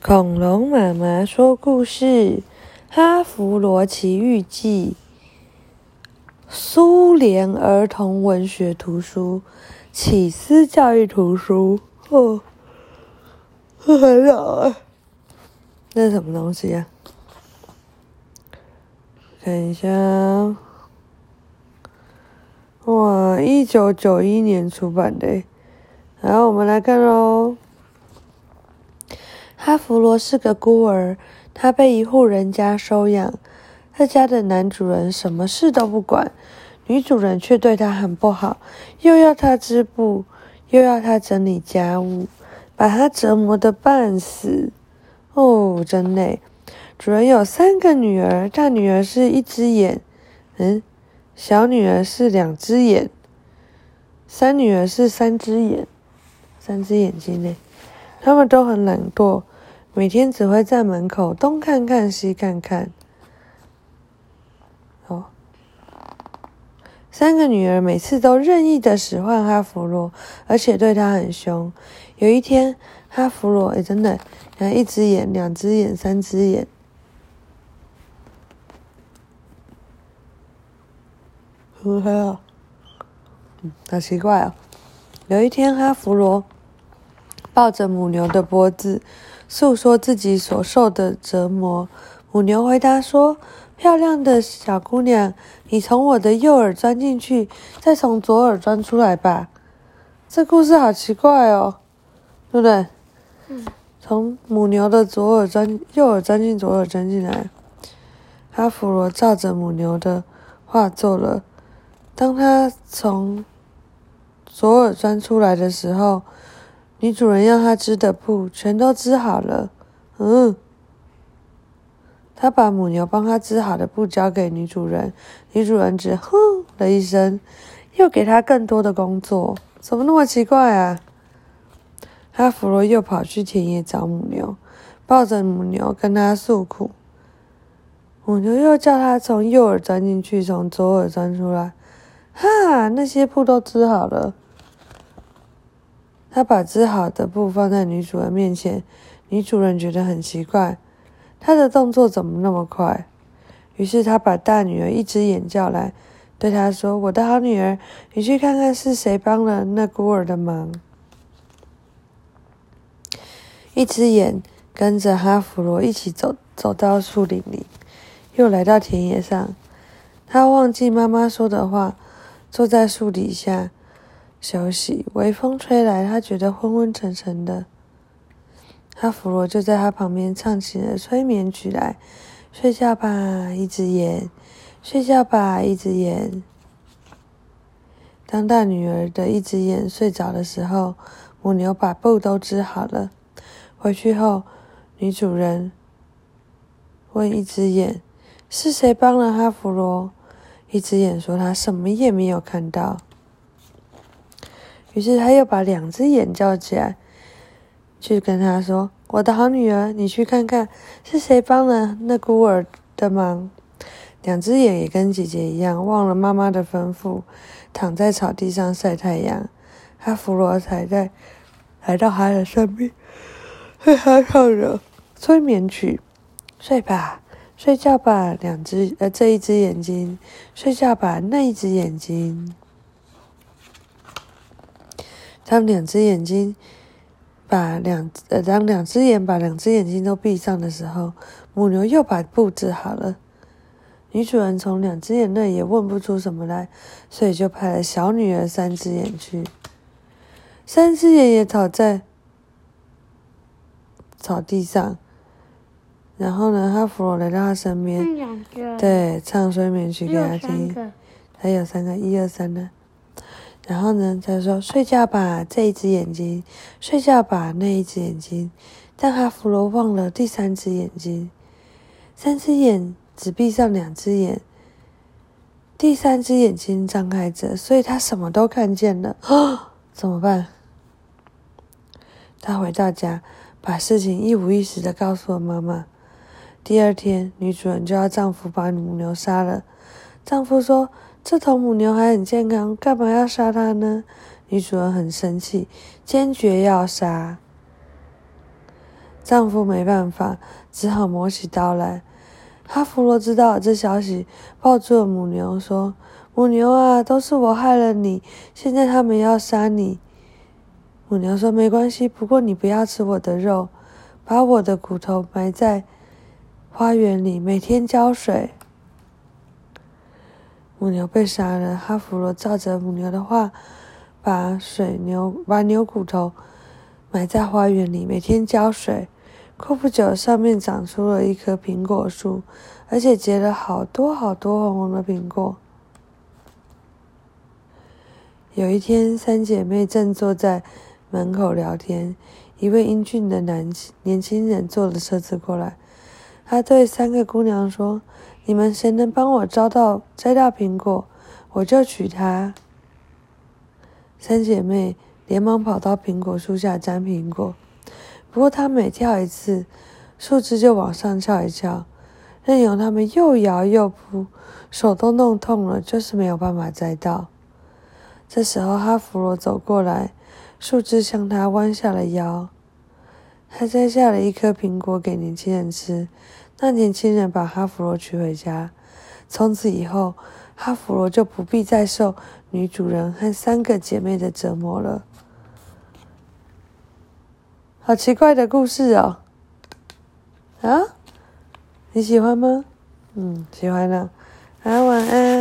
恐龙妈妈说故事，《哈弗罗奇遇记》，苏联儿童文学图书，启思教育图书。哦，很老啊！这是什么东西呀？看一下，哇，一九九一年出版的。好，我们来看喽。哈弗罗是个孤儿，他被一户人家收养。这家的男主人什么事都不管，女主人却对他很不好，又要他织布，又要他整理家务，把他折磨得半死。哦，真累。主人有三个女儿，大女儿是一只眼，嗯，小女儿是两只眼，三女儿是三只眼，三只眼睛呢。他们都很懒惰，每天只会在门口东看看西看看。哦，三个女儿每次都任意的使唤哈弗罗，而且对他很凶。有一天，哈弗罗哎，真的，看一只眼、两只眼、三只眼，很黑啊，嗯，好奇怪哦。有一天，哈弗罗。抱着母牛的脖子，诉说自己所受的折磨。母牛回答说：“漂亮的小姑娘，你从我的右耳钻进去，再从左耳钻出来吧。”这故事好奇怪哦，对不对？嗯。从母牛的左耳钻，右耳钻进，左耳钻进来。阿弗罗照着母牛的话做了。当他从左耳钻出来的时候，女主人要他织的布全都织好了，嗯，他把母牛帮他织好的布交给女主人，女主人只哼了一声，又给他更多的工作，怎么那么奇怪啊？哈弗罗又跑去田野找母牛，抱着母牛跟他诉苦，母牛又叫他从右耳钻进去，从左耳钻出来，哈，那些布都织好了。他把织好的布放在女主人面前，女主人觉得很奇怪，他的动作怎么那么快？于是他把大女儿一只眼叫来，对她说：“我的好女儿，你去看看是谁帮了那孤儿的忙。”一只眼跟着哈弗罗一起走，走到树林里，又来到田野上。他忘记妈妈说的话，坐在树底下。休息，微风吹来，他觉得昏昏沉沉的。哈弗罗就在他旁边唱起了催眠曲来：“睡觉吧，一只眼；睡觉吧，一只眼。”当大女儿的一只眼睡着的时候，母牛把布都织好了。回去后，女主人问一只眼：“是谁帮了哈弗罗？”一只眼说：“他什么也没有看到。”于是他又把两只眼叫起来，去跟他说：“我的好女儿，你去看看是谁帮了那孤儿的忙。”两只眼也跟姐姐一样，忘了妈妈的吩咐，躺在草地上晒太阳。哈弗罗才在来到他的身边，对他唱着催眠曲：“睡吧，睡觉吧，两只呃这一只眼睛，睡觉吧，那一只眼睛。”当两只眼睛把两呃，当两只眼把两只眼睛都闭上的时候，母牛又把布置好了。女主人从两只眼那也问不出什么来，所以就派了小女儿三只眼去。三只眼也躺在草地上，然后呢，哈弗罗来到他身边，对，唱睡眠曲给他听。还有三个，一二三呢。然后呢，他说：“睡觉吧，这一只眼睛；睡觉吧，那一只眼睛。”但哈弗罗忘了第三只眼睛，三只眼只闭上两只眼，第三只眼睛张开着，所以他什么都看见了。啊，怎么办？他回到家，把事情一五一十的告诉了妈妈。第二天，女主人就要丈夫把母牛杀了。丈夫说。这头母牛还很健康，干嘛要杀它呢？女主人很生气，坚决要杀。丈夫没办法，只好磨起刀来。哈弗罗知道这消息，抱住了母牛，说：“母牛啊，都是我害了你，现在他们要杀你。”母牛说：“没关系，不过你不要吃我的肉，把我的骨头埋在花园里，每天浇水。”母牛被杀了，哈弗罗照着母牛的话，把水牛把牛骨头埋在花园里，每天浇水。过不久，上面长出了一棵苹果树，而且结了好多好多红红的苹果。有一天，三姐妹正坐在门口聊天，一位英俊的男年轻人坐了车子过来。他对三个姑娘说：“你们谁能帮我摘到摘到苹果，我就娶她。”三姐妹连忙跑到苹果树下摘苹果。不过，她每跳一次，树枝就往上翘一翘，任由它们又摇又扑，手都弄痛了，就是没有办法摘到。这时候，哈弗罗走过来，树枝向他弯下了腰，他摘下了一颗苹果给年轻人吃。那年轻人把哈弗罗娶回家，从此以后，哈弗罗就不必再受女主人和三个姐妹的折磨了。好奇怪的故事哦！啊，你喜欢吗？嗯，喜欢了。好，晚安。